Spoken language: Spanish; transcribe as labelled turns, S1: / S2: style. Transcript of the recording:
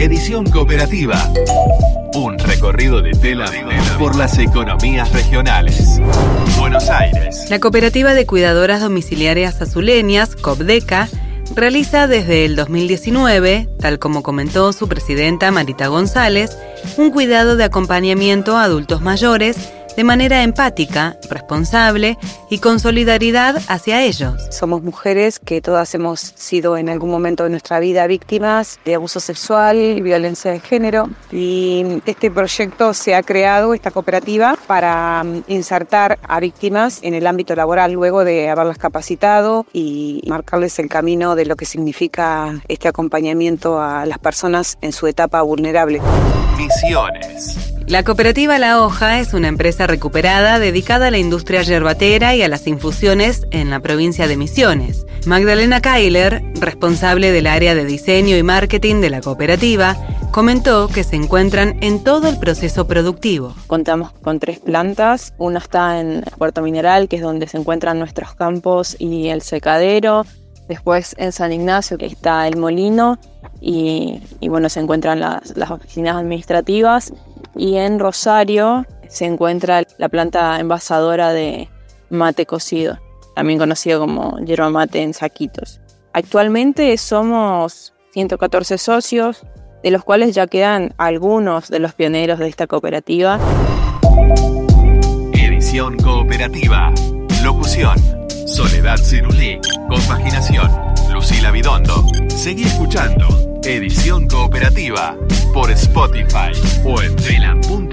S1: Edición cooperativa. Un recorrido de tela por las economías regionales. Buenos Aires.
S2: La Cooperativa de Cuidadoras Domiciliarias Azuleñas, COPDECA, realiza desde el 2019, tal como comentó su presidenta Marita González, un cuidado de acompañamiento a adultos mayores de manera empática, responsable y con solidaridad hacia ellos.
S3: Somos mujeres que todas hemos sido en algún momento de nuestra vida víctimas de abuso sexual y violencia de género y este proyecto se ha creado, esta cooperativa, para mm, insertar a víctimas en el ámbito laboral luego de haberlas capacitado y marcarles el camino de lo que significa este acompañamiento a las personas en su etapa vulnerable.
S1: Misiones.
S2: La cooperativa La Hoja es una empresa recuperada dedicada a la industria yerbatera y a las infusiones en la provincia de Misiones. Magdalena Keiler, responsable del área de diseño y marketing de la cooperativa, comentó que se encuentran en todo el proceso productivo.
S4: Contamos con tres plantas, una está en Puerto Mineral, que es donde se encuentran nuestros campos y el secadero, después en San Ignacio, que está el molino, y, bueno, se encuentran las, las oficinas administrativas y en Rosario se encuentra la planta envasadora de mate cocido, también conocido como yerba mate en saquitos. Actualmente somos 114 socios, de los cuales ya quedan algunos de los pioneros de esta cooperativa.
S1: Edición cooperativa. Locución. Soledad Cirulí. Compaginación. Lucila Bidondo. Seguí escuchando. Edición cooperativa por Spotify o en telam.com.ar.